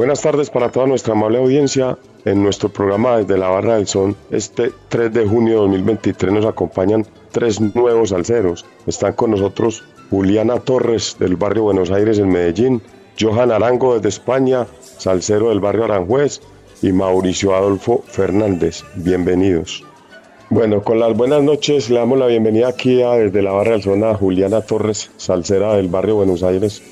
Buenas tardes para toda nuestra amable audiencia. En nuestro programa desde la Barra del Son, este 3 de junio de 2023 nos acompañan tres nuevos alceros. Están con nosotros Juliana Torres del barrio Buenos Aires en Medellín, Johan Arango desde España, salsero del barrio Aranjuez y Mauricio Adolfo Fernández. Bienvenidos. Bueno, con las buenas noches le damos la bienvenida aquí a, desde la Barra del Son a Juliana Torres, salsera del barrio Buenos Aires.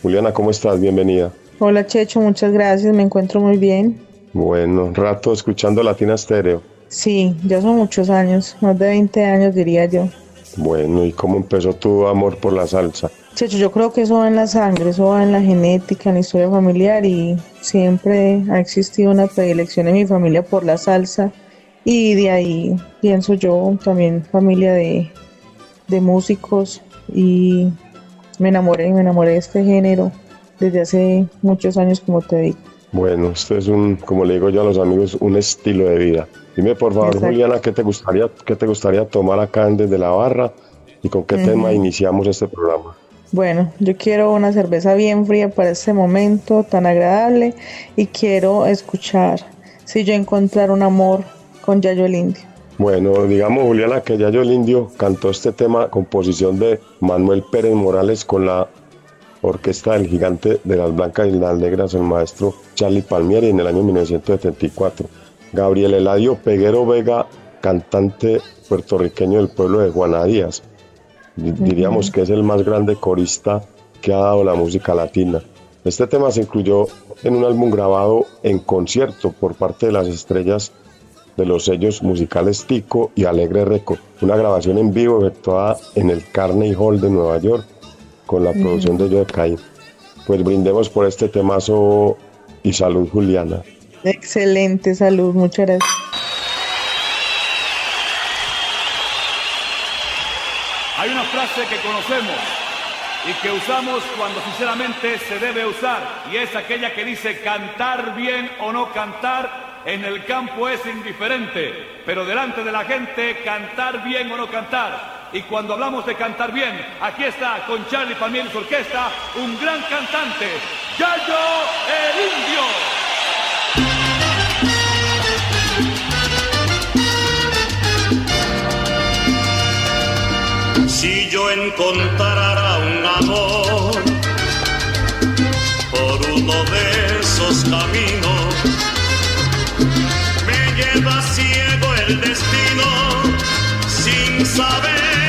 Juliana, ¿cómo estás? Bienvenida. Hola Checho, muchas gracias, me encuentro muy bien. Bueno, rato escuchando Latina Stereo. Sí, ya son muchos años, más de 20 años diría yo. Bueno, ¿y cómo empezó tu amor por la salsa? Checho, yo creo que eso va en la sangre, eso va en la genética, en la historia familiar y siempre ha existido una predilección en mi familia por la salsa y de ahí pienso yo también familia de, de músicos y me enamoré, me enamoré de este género desde hace muchos años, como te digo. Bueno, esto es un, como le digo yo a los amigos, un estilo de vida. Dime por favor, Exacto. Juliana, ¿qué te gustaría, qué te gustaría tomar acá en desde la barra y con qué tema iniciamos este programa? Bueno, yo quiero una cerveza bien fría para este momento tan agradable y quiero escuchar si yo encontrar un amor con Yayo el Indio. Bueno, digamos, Juliana, que Yayo el Indio cantó este tema, composición de Manuel Pérez Morales con la orquesta del gigante de las blancas y las negras, el maestro Charlie Palmieri, en el año 1974. Gabriel Eladio Peguero Vega, cantante puertorriqueño del pueblo de Juana Díaz. Di- Diríamos que es el más grande corista que ha dado la música latina. Este tema se incluyó en un álbum grabado en concierto por parte de las estrellas de los sellos musicales Tico y Alegre Record, una grabación en vivo efectuada en el Carnegie Hall de Nueva York con la producción de Joe Cain. Pues brindemos por este temazo y salud Juliana. Excelente salud, muchas gracias. Hay una frase que conocemos y que usamos cuando sinceramente se debe usar y es aquella que dice cantar bien o no cantar en el campo es indiferente, pero delante de la gente cantar bien o no cantar. Y cuando hablamos de cantar bien, aquí está con Charlie Palmieri su orquesta un gran cantante, Yayo el Indio. Si yo encontrara un amor por uno de esos caminos, me lleva ciego el destino sin saber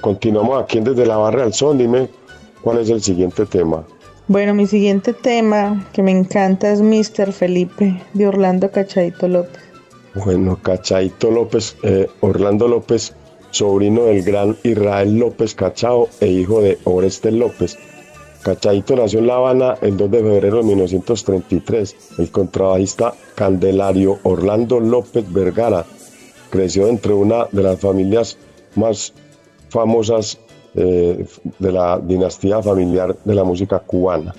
Continuamos aquí desde la barra del son. Dime cuál es el siguiente tema. Bueno, mi siguiente tema que me encanta es Mr. Felipe de Orlando Cachadito López. Bueno, Cachaito López, eh, Orlando López, sobrino del gran Israel López Cachao e hijo de Oreste López. Cachaito nació en La Habana el 2 de febrero de 1933. El contrabajista Candelario Orlando López Vergara creció entre una de las familias más famosas eh, de la dinastía familiar de la música cubana.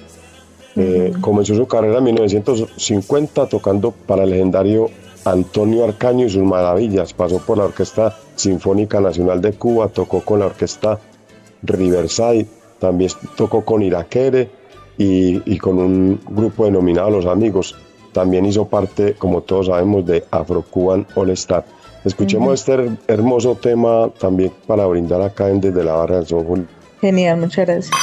Eh, Comenzó su carrera en 1950 tocando para el legendario Antonio Arcaño y sus maravillas. Pasó por la Orquesta Sinfónica Nacional de Cuba, tocó con la Orquesta Riverside, también tocó con Iraquere y, y con un grupo denominado Los Amigos. También hizo parte, como todos sabemos, de Afro Cuban All Star. Escuchemos este her- hermoso tema también para brindar acá en Desde la Barra del Sol. Jul- Genial, muchas gracias.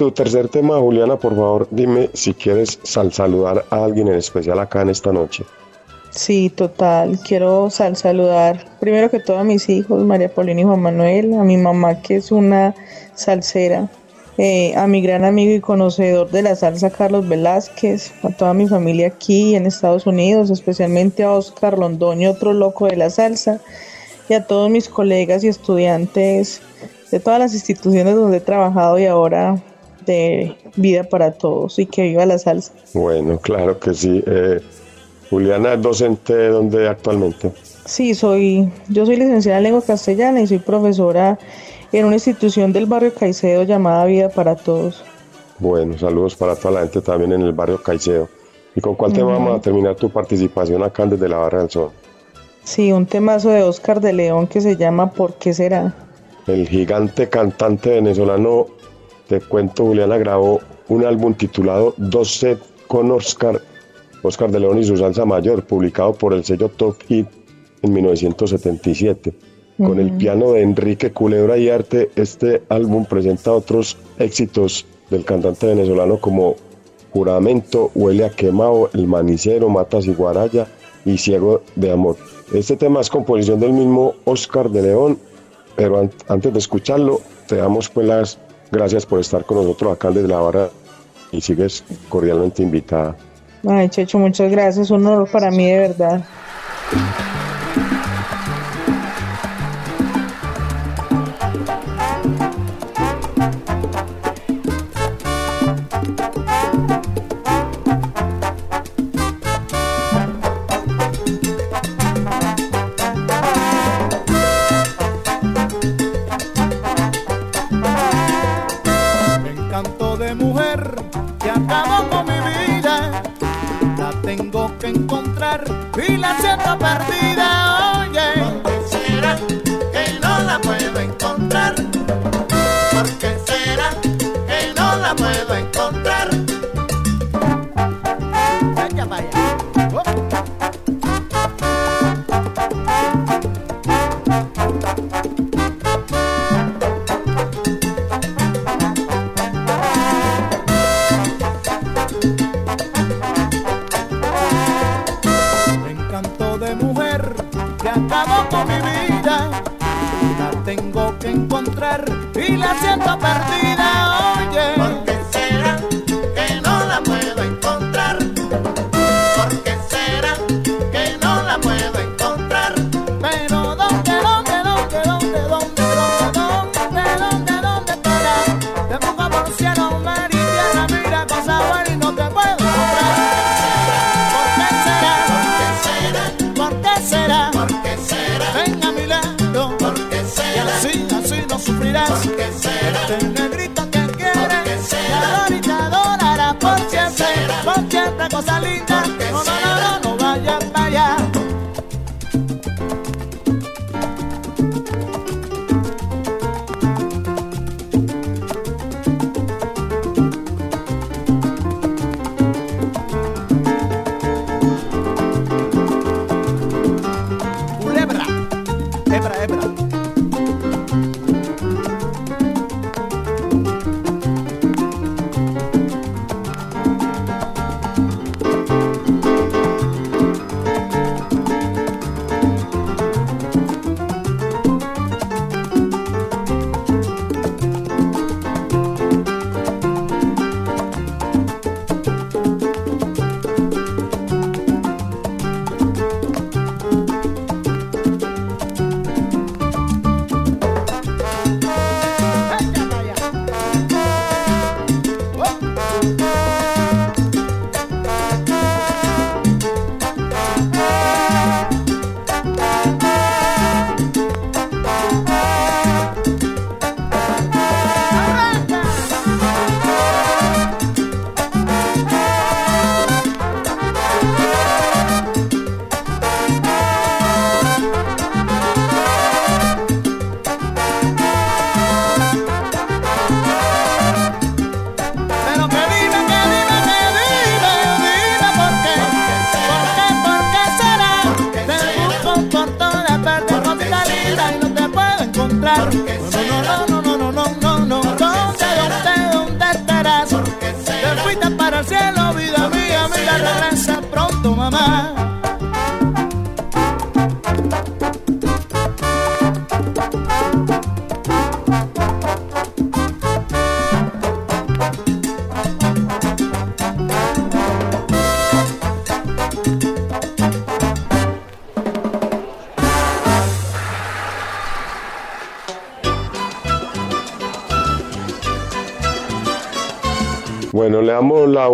Tu tercer tema, Juliana, por favor, dime si quieres sal- saludar a alguien en especial acá en esta noche. Sí, total. Quiero sal saludar primero que todo a mis hijos, María Paulina y Juan Manuel, a mi mamá que es una salsera, eh, a mi gran amigo y conocedor de la salsa Carlos Velázquez, a toda mi familia aquí en Estados Unidos, especialmente a Oscar Londoño, otro loco de la salsa, y a todos mis colegas y estudiantes de todas las instituciones donde he trabajado y ahora de vida para todos y que viva la salsa. Bueno, claro que sí. Eh, Juliana es docente de dónde actualmente. Sí, soy, yo soy licenciada en lengua castellana y soy profesora en una institución del barrio Caicedo llamada Vida para Todos. Bueno, saludos para toda la gente también en el barrio Caicedo. ¿Y con cuál tema vamos a terminar tu participación acá desde la Barra del Sol? Sí, un temazo de Oscar de León que se llama ¿Por qué será? El gigante cantante venezolano, te cuento, Juliana grabó un álbum titulado Dos Set con Oscar, Oscar de León y su salsa mayor, publicado por el sello Top Hit en 1977. Con el piano de Enrique Culebra y Arte, este álbum presenta otros éxitos del cantante venezolano como Juramento, Huele a Quemado, El Manicero, Matas y Guaraya y Ciego de Amor. Este tema es composición del mismo Oscar de León, pero antes de escucharlo, te damos pues las gracias por estar con nosotros acá desde la barra y sigues cordialmente invitada. Ay, Checho, muchas gracias, un honor para mí de verdad. Que acabó con mi vida. La tengo que encontrar y la siento perdida.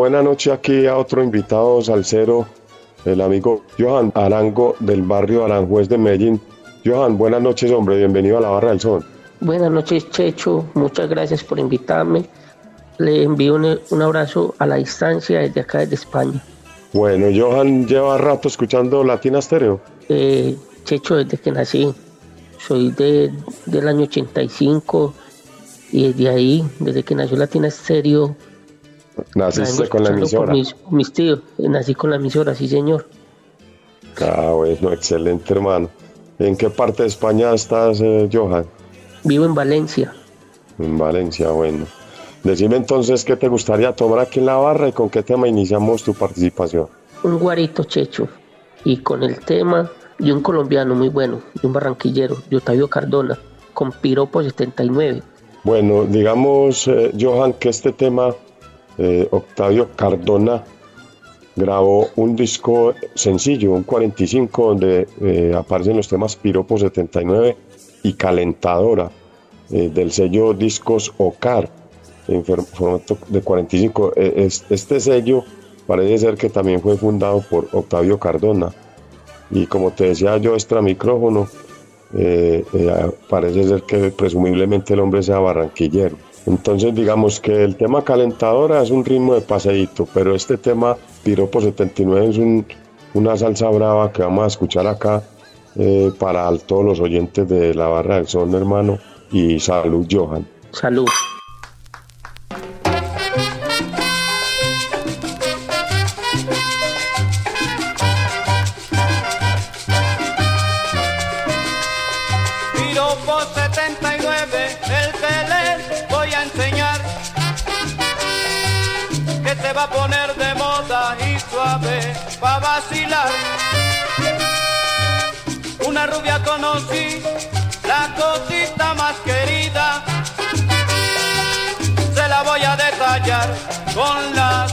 Buena noche aquí a otro invitado salsero, el amigo Johan Arango del barrio Aranjuez de Medellín. Johan, buenas noches, hombre, bienvenido a la Barra del Sol. Buenas noches, Checho. Muchas gracias por invitarme. Le envío un, un abrazo a la distancia desde acá, desde España. Bueno, Johan lleva rato escuchando Latina Stereo. Eh, Checho, desde que nací. Soy de, del año 85 y desde ahí, desde que nació Latina Stereo, Naciste con la emisora. mis tíos. Eh, Nací con la emisora, sí, señor. Ah, bueno, excelente, hermano. ¿En qué parte de España estás, eh, Johan? Vivo en Valencia. En Valencia, bueno. Decime entonces qué te gustaría tomar aquí en la barra y con qué tema iniciamos tu participación. Un guarito, Checho. Y con el tema de un colombiano muy bueno, de un barranquillero, de Octavio Cardona, con Piropo 79. Bueno, digamos, eh, Johan, que este tema, eh, Octavio Cardona grabó un disco sencillo, un 45, donde eh, aparecen los temas Piropo 79 y Calentadora, eh, del sello Discos Ocar, en formato de 45. Eh, es- este sello parece ser que también fue fundado por Octavio Cardona. Y como te decía yo, extra micrófono, parece ser que presumiblemente el hombre sea barranquillero. Entonces digamos que el tema calentadora es un ritmo de paseíto, pero este tema Piropo 79 es un- una salsa brava que vamos a escuchar acá eh, para todos los oyentes de la barra del son, hermano. Y salud, Johan. Salud. Se va a poner de moda y suave va a vacilar. Una rubia conocí, la cosita más querida. Se la voy a detallar con la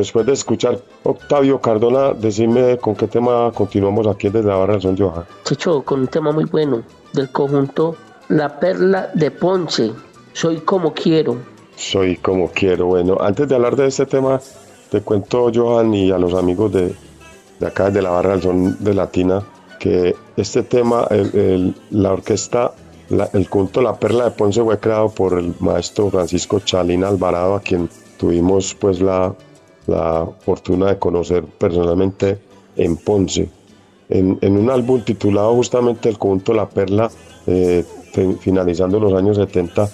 después de escuchar Octavio Cardona, decime con qué tema continuamos aquí desde la barra del son Johan. Checho, con un tema muy bueno del conjunto La Perla de Ponce. Soy como quiero. Soy como quiero. Bueno, antes de hablar de este tema, te cuento, Johan, y a los amigos de, de acá, de la barra del son de Latina, que este tema, el- el- la orquesta, la- el culto La Perla de Ponce fue creado por el maestro Francisco Chalín Alvarado, a quien tuvimos pues la, la fortuna de conocer personalmente en Ponce. En, un álbum titulado justamente El conjunto La Perla, eh, fin- finalizando los años 70,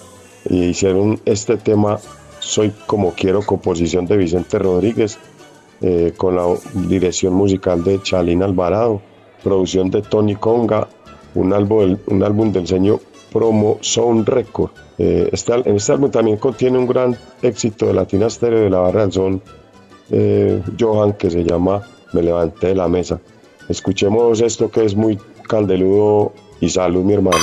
y hicieron este tema Soy como quiero, composición de Vicente Rodríguez, eh, con la dirección musical de Chalín Alvarado, producción de Tony Conga, un álbum, un álbum del sello Promo Sound Record. Eh, este este álbum también contiene un gran éxito de Latina Stereo de la barra del son eh, Johan que se llama Me levanté de la mesa. Escuchemos esto que es muy caldeludo y salud mi hermano.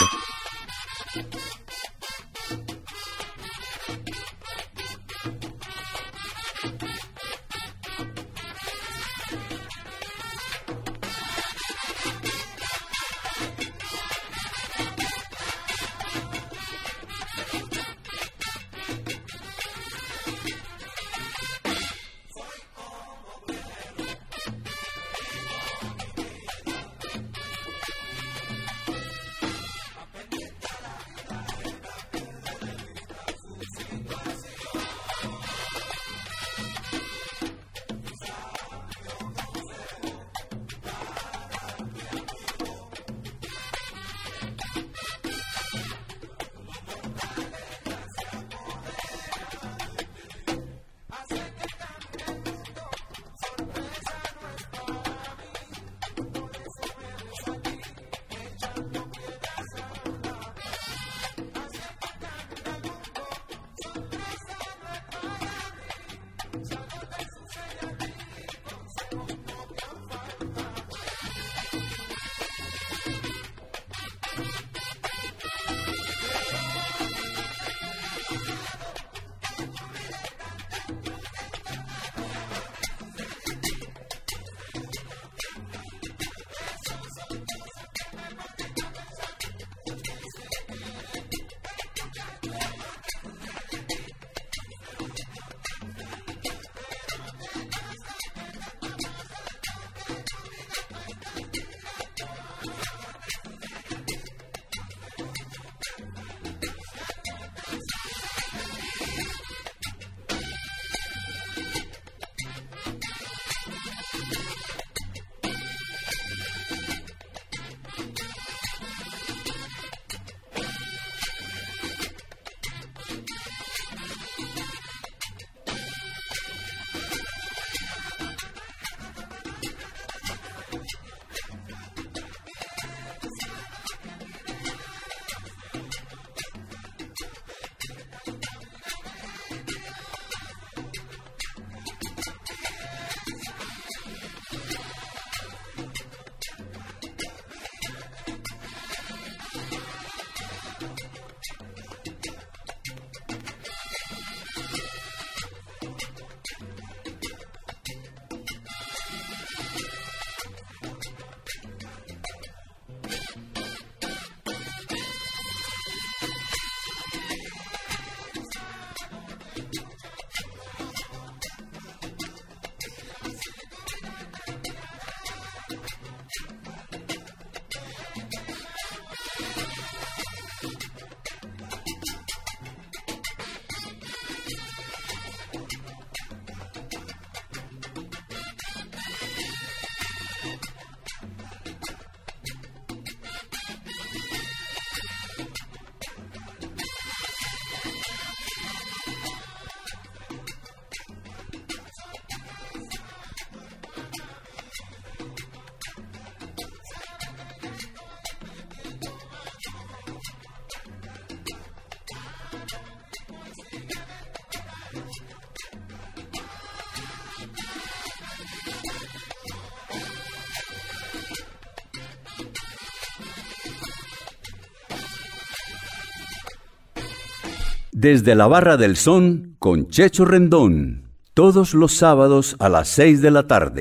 Desde la barra del son con Checho Rendón. todos los sábados a las 6 de la tarde.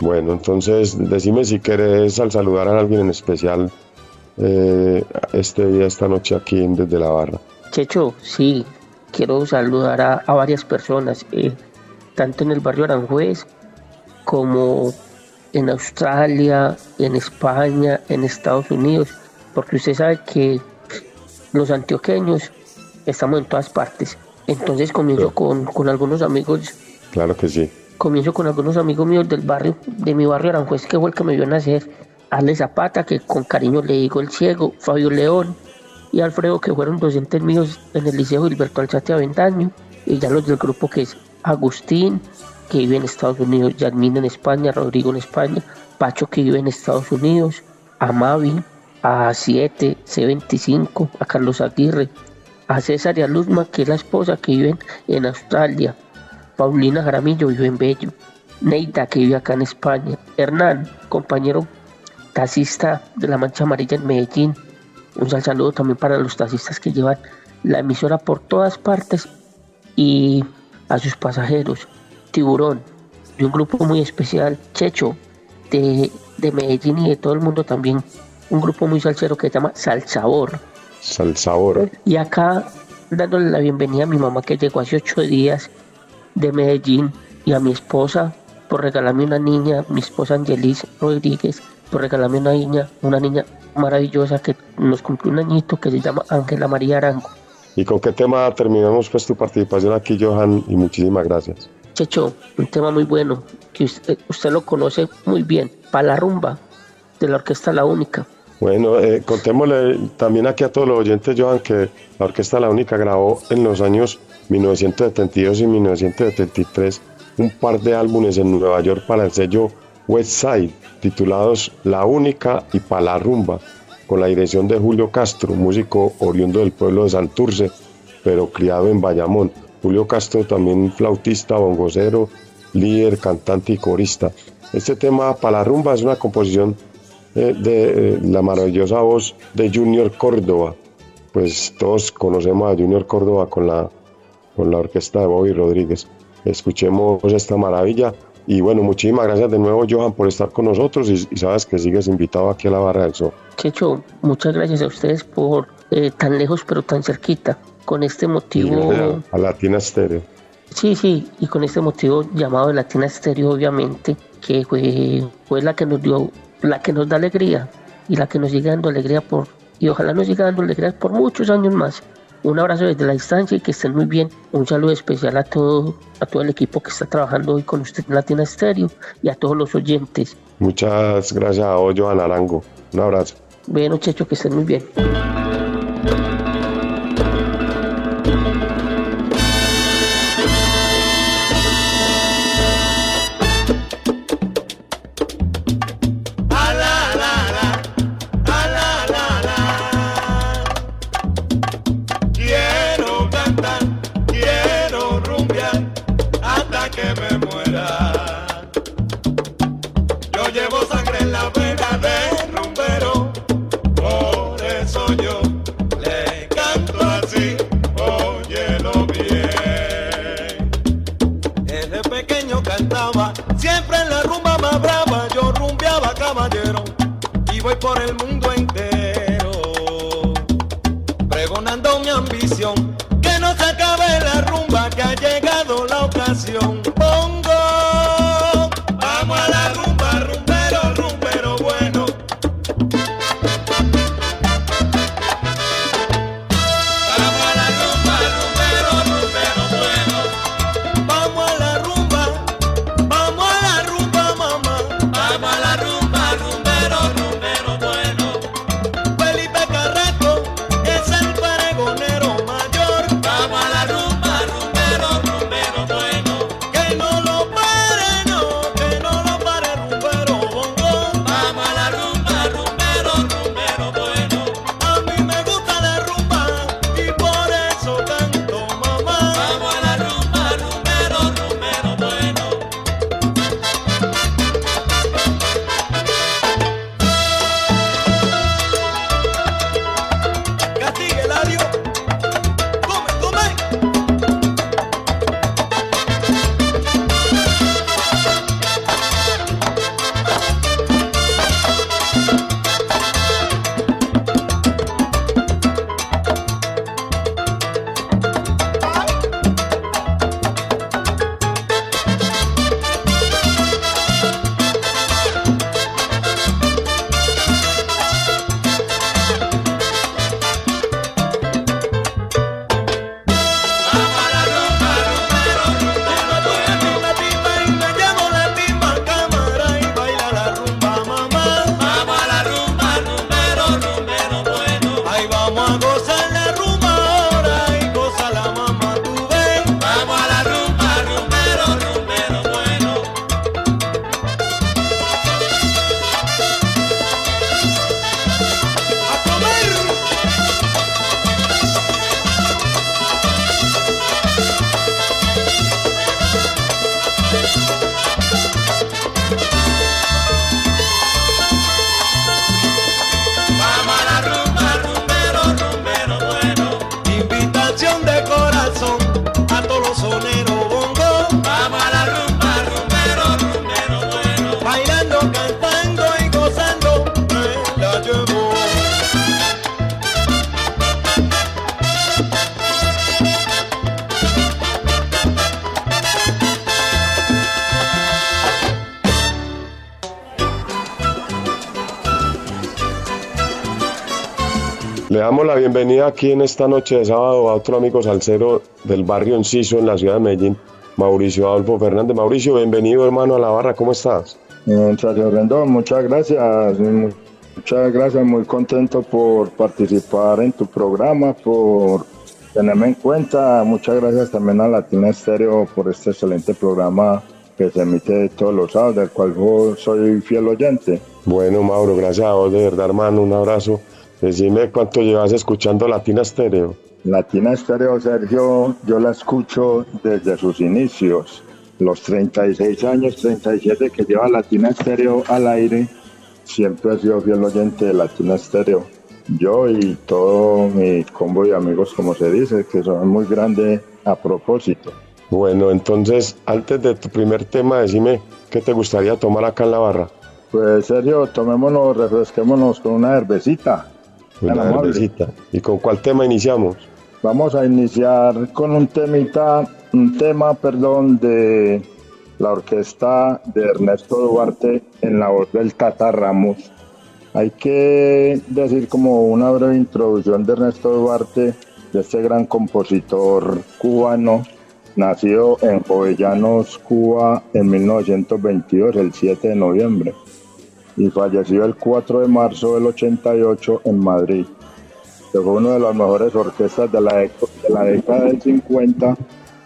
Bueno, entonces decime si querés al saludar a alguien en especial eh, este día, esta noche aquí desde la barra. Checho, sí, quiero saludar a, a varias personas, eh, tanto en el barrio Aranjuez como en Australia, en España, en Estados Unidos, porque usted sabe que los antioqueños estamos en todas partes. Entonces comienzo con, con algunos amigos. Claro que sí. Comienzo con algunos amigos míos del barrio, de mi barrio Aranjuez, que fue el que me vio nacer. Ale Zapata, que con cariño le digo el ciego, Fabio León y Alfredo, que fueron docentes míos en el Liceo Gilberto Alzate Avendaño. Y ya los del grupo que es Agustín, que vive en Estados Unidos, Yadmin en España, Rodrigo en España, Pacho que vive en Estados Unidos, a Mavi, a 7, C25, a Carlos Aguirre, a César y a Luzma, que es la esposa que vive en Australia, Paulina Jaramillo vive en Bello, Neita que vive acá en España, Hernán, compañero taxista de la Mancha Amarilla en Medellín, un saludo también para los taxistas que llevan la emisora por todas partes y a sus pasajeros, Tiburón, de un grupo muy especial, Checho, de, de Medellín y de todo el mundo también, un grupo muy salsero que se llama Salsabor. Salsabor. Y acá dándole la bienvenida a mi mamá que llegó hace ocho días de Medellín y a mi esposa por regalarme una niña, mi esposa Angelis Rodríguez, por regalarme una niña, una niña maravillosa que nos cumplió un añito que se llama Ángela María Arango. ¿Y con qué tema terminamos pues tu participación aquí, Johan? Y muchísimas gracias. Checho, un tema muy bueno, que usted, usted lo conoce muy bien, para la rumba de la Orquesta La Única. Bueno, eh, contémosle también aquí a todos los oyentes, Johan, que la Orquesta La Única grabó en los años 1972 y 1973 un par de álbumes en Nueva York para el sello West Side, titulados La Única y Pa' la Rumba, con la dirección de Julio Castro, músico oriundo del pueblo de Santurce, pero criado en Bayamón. Julio Castro también flautista, bongocero, líder, cantante y corista. Este tema Pa' la Rumba es una composición eh, de eh, la maravillosa voz de Junior Córdoba. Pues todos conocemos a Junior Córdoba con la, con la orquesta de Bobby Rodríguez. Escuchemos esta maravilla y bueno, muchísimas gracias de nuevo, Johan, por estar con nosotros y, y sabes que sigues invitado aquí a la Barra del Sol. Checho, muchas gracias a ustedes por eh, tan lejos pero tan cerquita. Con este motivo... A, a Latina Stereo. Sí, sí, y con este motivo llamado de Latina Stereo, obviamente, que fue, fue la que nos dio, la que nos da alegría y la que nos sigue dando alegría por, y ojalá nos siga dando alegría por muchos años más. Un abrazo desde la distancia y que estén muy bien. Un saludo especial a todo, a todo el equipo que está trabajando hoy con usted en Latina Stereo y a todos los oyentes. Muchas gracias a vos, Johan Arango. Un abrazo. Bueno, Checho, que estén muy bien. Quiero aquí en esta noche de sábado a otro amigo salsero del barrio Enciso en la ciudad de Medellín, Mauricio Adolfo Fernández. Mauricio, bienvenido hermano a la barra, ¿cómo estás? Sergio Rendón, muchas gracias. Muchas gracias, muy contento por participar en tu programa, por tenerme en cuenta. Muchas gracias también a Latina Estéreo por este excelente programa que se emite todos los sábados, del cual yo soy fiel oyente. Bueno, Mauro, gracias a vos, de verdad, hermano, un abrazo. Decime cuánto llevas escuchando Latina Estéreo. Latina Estéreo, Sergio, yo la escucho desde sus inicios. Los 36 años, 37 que lleva Latina Estéreo al aire, siempre he sido fiel oyente de Latina Estéreo. Yo y todo mi combo de amigos, como se dice, que son muy grandes a propósito. Bueno, entonces, antes de tu primer tema, decime qué te gustaría tomar acá en la barra. Pues Sergio, tomémonos, refresquémonos con una cervecita. Una cervecita. ¿Y con cuál tema iniciamos? Vamos a iniciar con un temita, un tema, perdón, de la orquesta de Ernesto Duarte en la voz del Tata Ramos. Hay que decir como una breve introducción de Ernesto Duarte, de este gran compositor cubano, nacido en Jovellanos, Cuba, en 1922, el 7 de noviembre y falleció el 4 de marzo del 88 en Madrid. Fue una de las mejores orquestas de la, década del 50,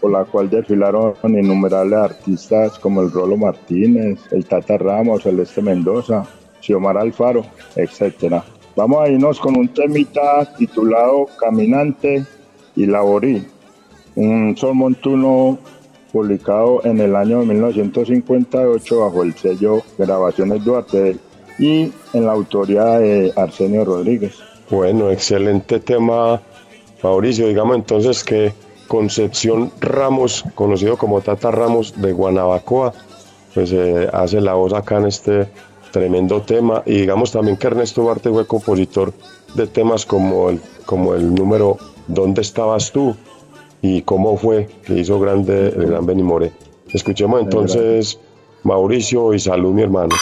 por la cual desfilaron innumerables artistas como el Rolo Martínez, el Tata Ramos, Celeste Mendoza, Xiomar Alfaro, etc. Vamos a irnos con un temita titulado Caminante y Laborí, un sol montuno publicado en el año 1958 bajo el sello Grabaciones Duarte y en la autoría de Arsenio Rodríguez. Bueno, excelente tema, Mauricio. Digamos entonces que Concepción Ramos, conocido como Tata Ramos de Guanabacoa, pues eh, hace la voz acá en este tremendo tema. Y digamos también que Ernesto Duarte fue compositor de temas como el, como el número ¿Dónde estabas tú? Y cómo fue que hizo grande el gran Benny More. Escuchemos entonces Mauricio y salud mi hermano.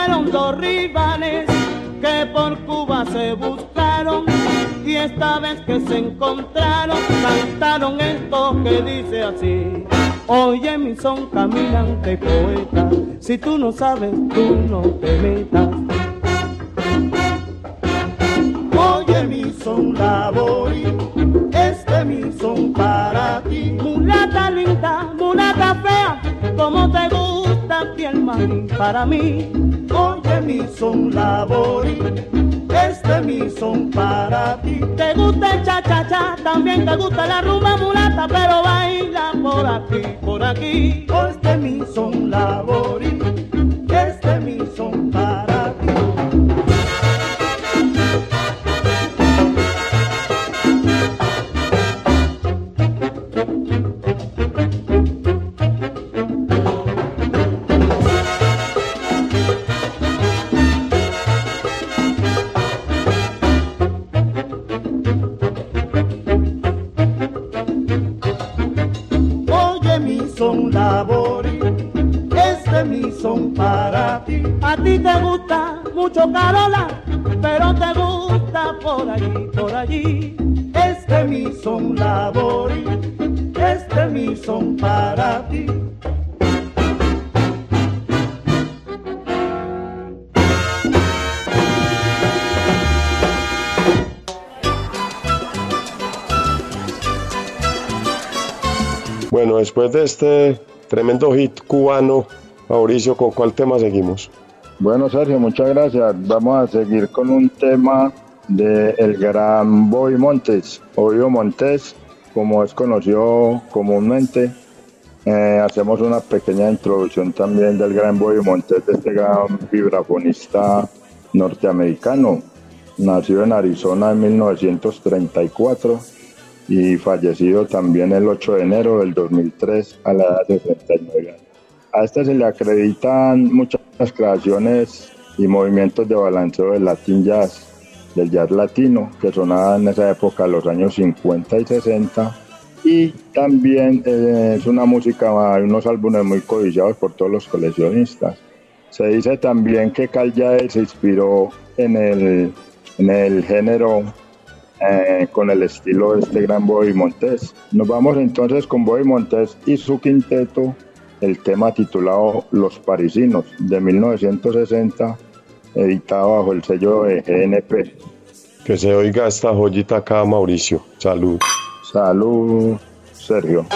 Fueron dos rivales que por Cuba se buscaron y esta vez que se encontraron cantaron esto que dice así. Oye mi son caminante poeta, si tú no sabes tú no te metas. Oye mi son laborí, este mi son para ti. Mulata linda, mulata fea, como te gusta piel marín para mí. Oye mi son laborí, este mi son para ti. Te gusta el cha cha cha, también te gusta la rumba mulata, pero baila por aquí, por aquí. Este mi son laborí, este mi son para de este tremendo hit cubano, Mauricio, ¿con cuál tema seguimos? Bueno, Sergio, muchas gracias. Vamos a seguir con un tema de el gran Boy Montes, Obvio Montes, como es conocido comúnmente. Eh, hacemos una pequeña introducción también del gran Boy Montes, de este gran vibrafonista norteamericano, nacido en Arizona en 1934 y fallecido también el 8 de enero del 2003 a la edad de 39 años. A este se le acreditan muchas creaciones y movimientos de balanceo del Latin Jazz, del jazz latino, que sonaba en esa época, los años 50 y 60. Y también eh, es una música, hay unos álbumes muy codiciados por todos los coleccionistas. Se dice también que Cal se inspiró en el, en el género eh, con el estilo de este gran Boy Montes. Nos vamos entonces con Boy Montes y su quinteto, el tema titulado Los Parisinos de 1960, editado bajo el sello de GNP. Que se oiga esta joyita acá, Mauricio. Salud. Salud, Sergio.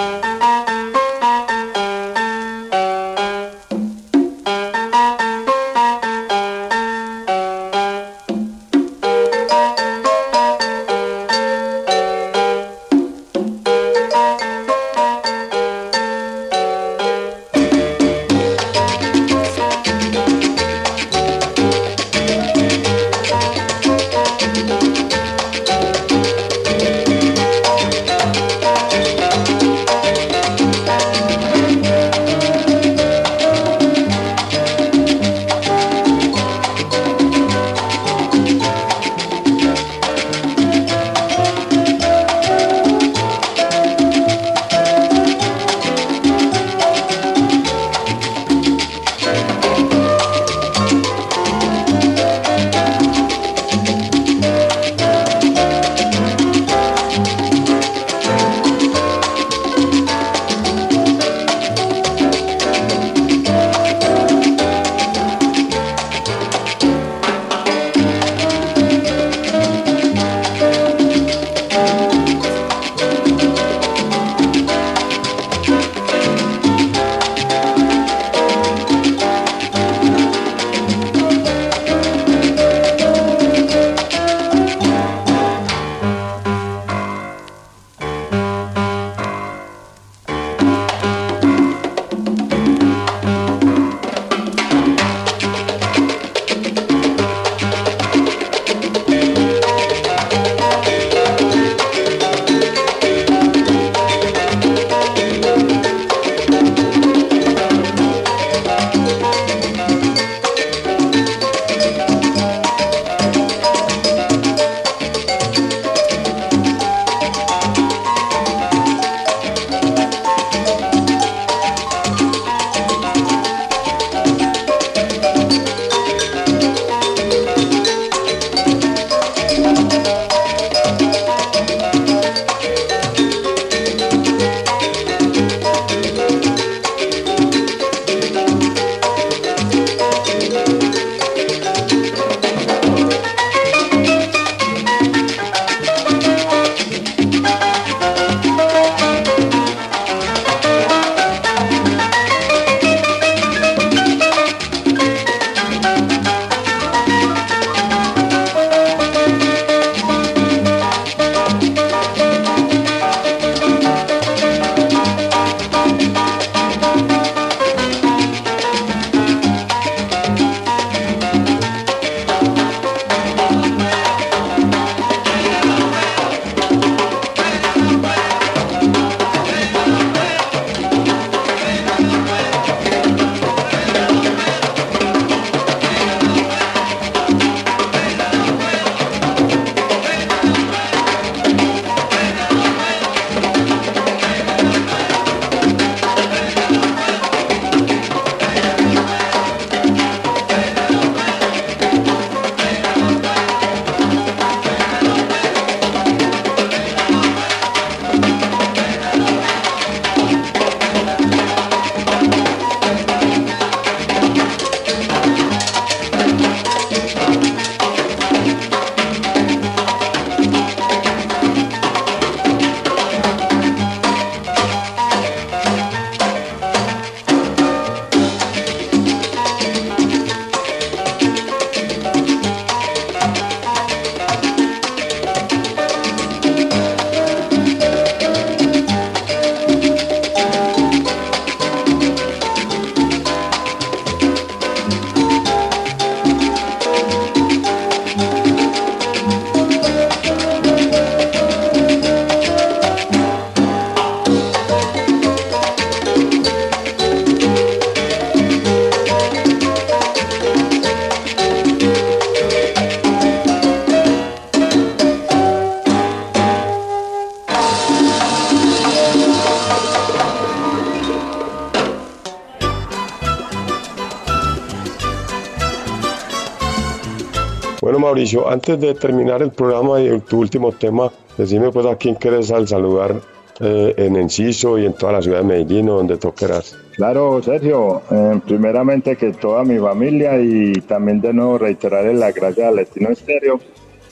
Mauricio, antes de terminar el programa y tu último tema, decime pues a quién quieres al saludar eh, en Enciso y en toda la ciudad de Medellín o donde quieras. Claro, Sergio, eh, primeramente que toda mi familia y también de nuevo reiterarle la gracia al Latino Estéreo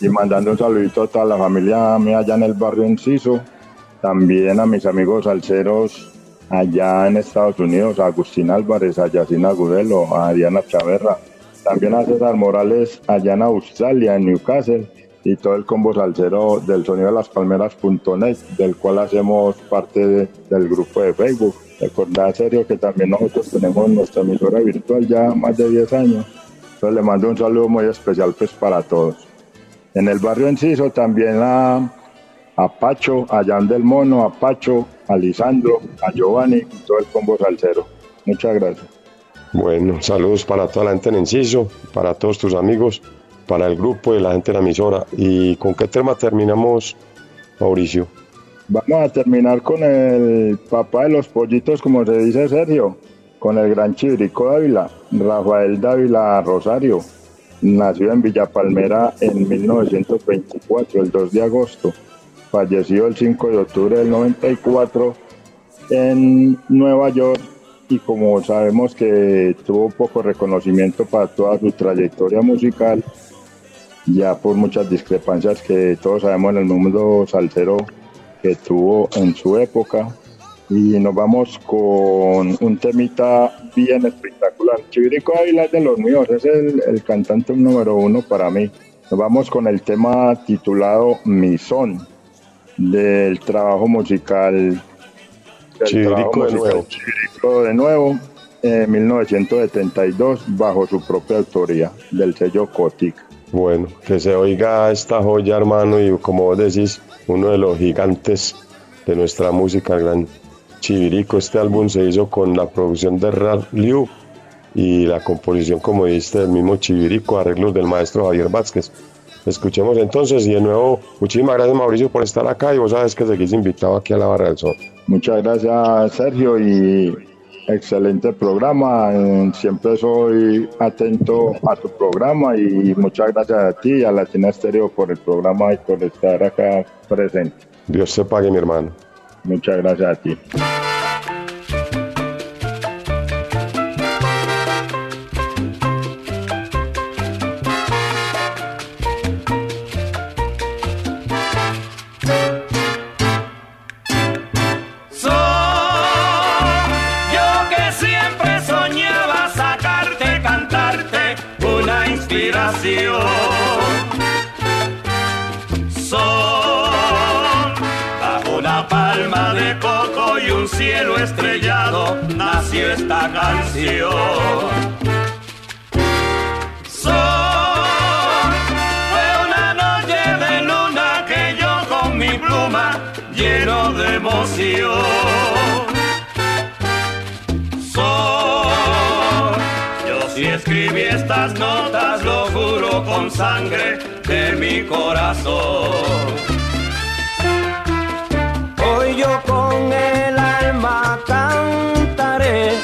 y mandando un saludito a toda la familia mía allá en el barrio Enciso, también a mis amigos salseros allá en Estados Unidos, a Agustín Álvarez, a Yacina Agudelo, a Diana Chaverra, también a César Morales allá en Australia, en Newcastle, y todo el combo salsero del sonido de las palmeras.net, del cual hacemos parte de- del grupo de Facebook. Recordad, serio, que también nosotros tenemos nuestra emisora virtual ya más de 10 años. Entonces le mando un saludo muy especial pues para todos. En el barrio Enciso también a, a Pacho, a Jan del Mono, a Pacho, a Lisandro, a Giovanni y todo el combo salsero. Muchas gracias. Bueno, saludos para toda la gente en Enciso, para todos tus amigos, para el grupo y la gente de la emisora. ¿Y con qué tema terminamos, Mauricio? Vamos a terminar con el papá de los pollitos, como se dice Sergio, con el gran Chivirico Dávila, Rafael Dávila Rosario. Nació en Villa Palmera en 1924, el 2 de agosto. Falleció el 5 de octubre del 94 en Nueva York y como sabemos que tuvo poco reconocimiento para toda su trayectoria musical, ya por muchas discrepancias que todos sabemos en el mundo salsero que tuvo en su época. Y nos vamos con un temita bien espectacular. Chivirico Ávila es de los míos, es el, el cantante número uno para mí. Nos vamos con el tema titulado Mi Son, del trabajo musical trabajo de nuevo. Chivirico de nuevo, en 1972, bajo su propia autoría, del sello Cotic. Bueno, que se oiga esta joya, hermano, y como vos decís, uno de los gigantes de nuestra música, el gran Chivirico. Este álbum se hizo con la producción de Ralph Liu y la composición, como dijiste, del mismo Chivirico, arreglos del maestro Javier Vázquez. Escuchemos entonces y de nuevo, muchísimas gracias Mauricio por estar acá y vos sabes que seguís invitado aquí a la Barra del Sol. Muchas gracias, Sergio, y excelente programa. Siempre soy atento a tu programa y muchas gracias a ti y a Latina Estéreo por el programa y por estar acá presente. Dios te pague mi hermano. Muchas gracias a ti. Inspiración. Son bajo una palma de coco y un cielo estrellado nació esta canción. Son fue una noche de luna que yo con mi pluma lleno de emoción. Escribí estas notas, lo juro con sangre de mi corazón. Hoy yo con el alma cantaré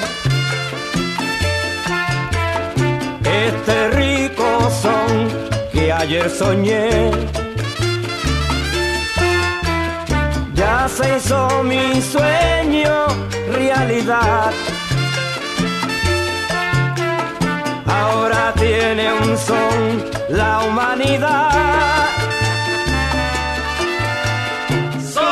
este rico son que ayer soñé. Ya se hizo mi sueño realidad. Ahora tiene un son la humanidad. Son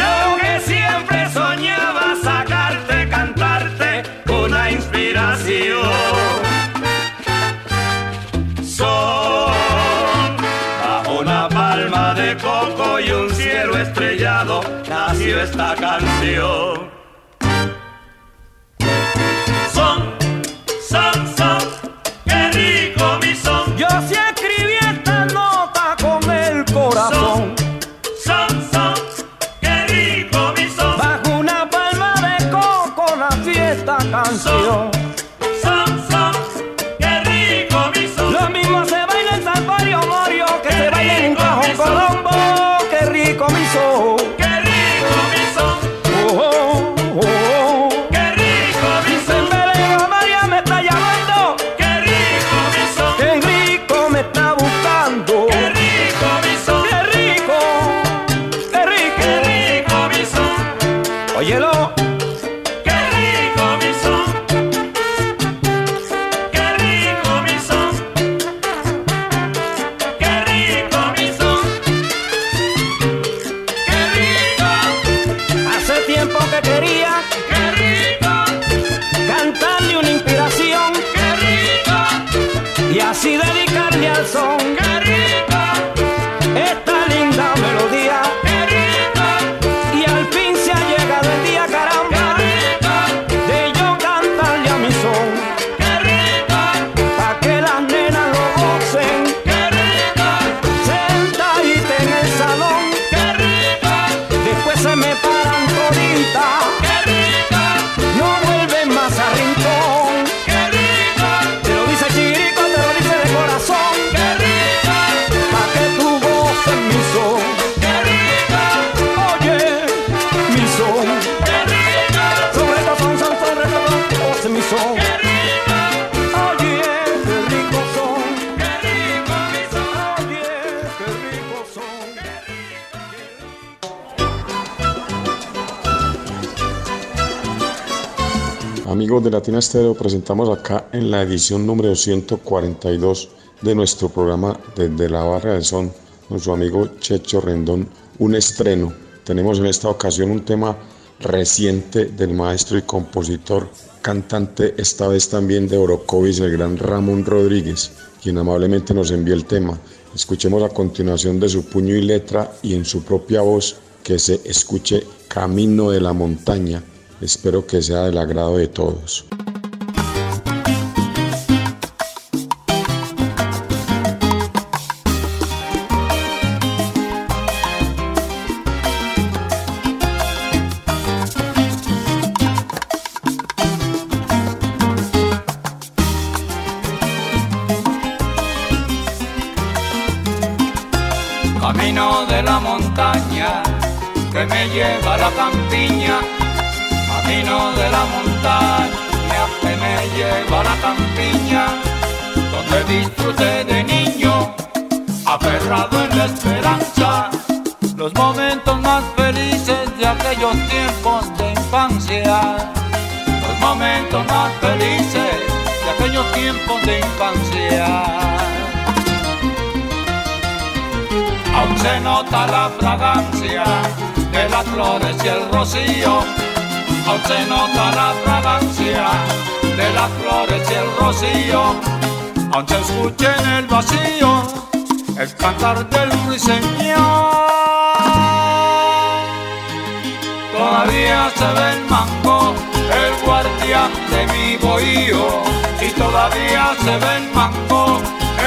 yo que siempre soñaba sacarte, cantarte una inspiración. Son bajo una palma de coco y un cielo estrellado nació esta canción. Canción. Latina Estéreo, presentamos acá en la edición número 142 de nuestro programa Desde la Barra del Son, con su amigo Checho Rendón, un estreno. Tenemos en esta ocasión un tema reciente del maestro y compositor, cantante esta vez también de Orocovis, el gran Ramón Rodríguez, quien amablemente nos envió el tema. Escuchemos a continuación de su puño y letra y en su propia voz que se escuche Camino de la Montaña. Espero que sea del agrado de todos. Se nota la fragancia de las flores y el rocío. Aún se nota la fragancia de las flores y el rocío. Aún se escucha en el vacío el cantar del ruiseñor. Todavía se ve el mango, el guardián de mi bohío. Y todavía se ve el mango,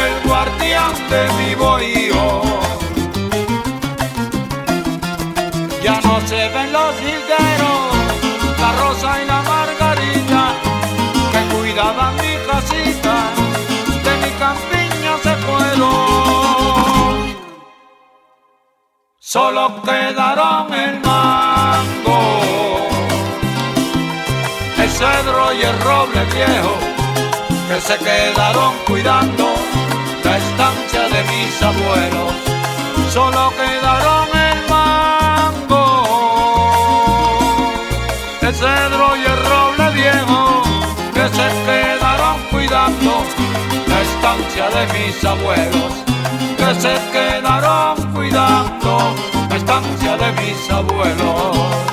el guardián de mi bohío. Mi casita, de mi campiña se fueron. Solo quedaron el mango, el cedro y el roble viejo, que se quedaron cuidando la estancia de mis abuelos. Solo quedaron el de mis abuelos, que se quedaron cuidando la estancia de mis abuelos.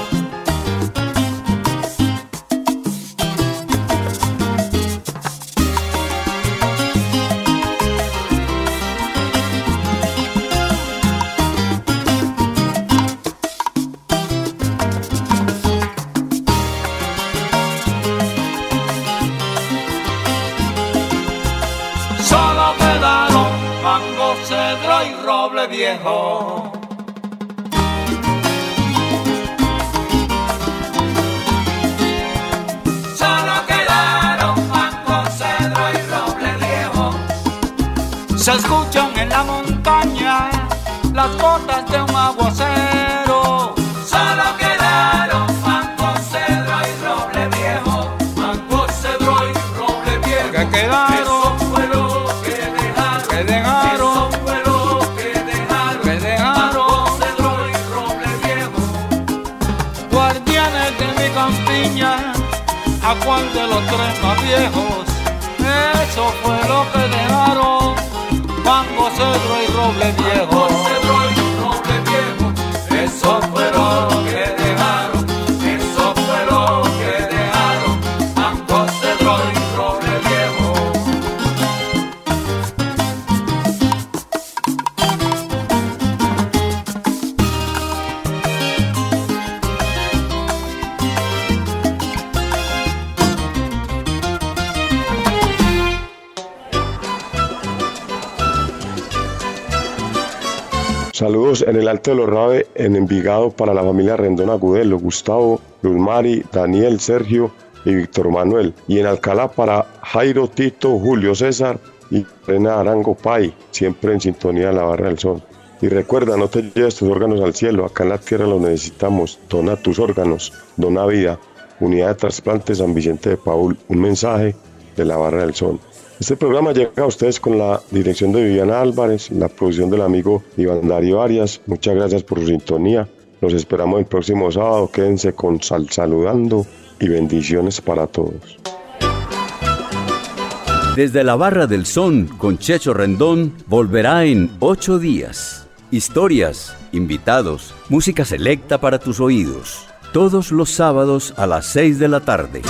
Viejo. Solo quedaron mango, cedro y roble viejo. Se escuchan en la montaña las gotas de un aguacero. Cuál de los tres más viejos, eso fue lo que dejaron Mango, Cedro y Roble Viejo. El Alto de los Rabe, en Envigado, para la familia Rendón Agudelo, Gustavo, Luzmari, Daniel, Sergio y Víctor Manuel. Y en Alcalá para Jairo, Tito, Julio César y Rena Arango Pai, siempre en sintonía de la barra del sol. Y recuerda, no te lleves tus órganos al cielo, acá en la tierra los necesitamos. Dona tus órganos, dona vida. Unidad de trasplante San Vicente de Paul, un mensaje de la barra del sol. Este programa llega a ustedes con la dirección de Viviana Álvarez, la producción del amigo Iván Darío Arias. Muchas gracias por su sintonía. Los esperamos el próximo sábado. Quédense con Sal Saludando y bendiciones para todos. Desde la Barra del Son con Checho Rendón volverá en ocho días. Historias, invitados, música selecta para tus oídos. Todos los sábados a las seis de la tarde.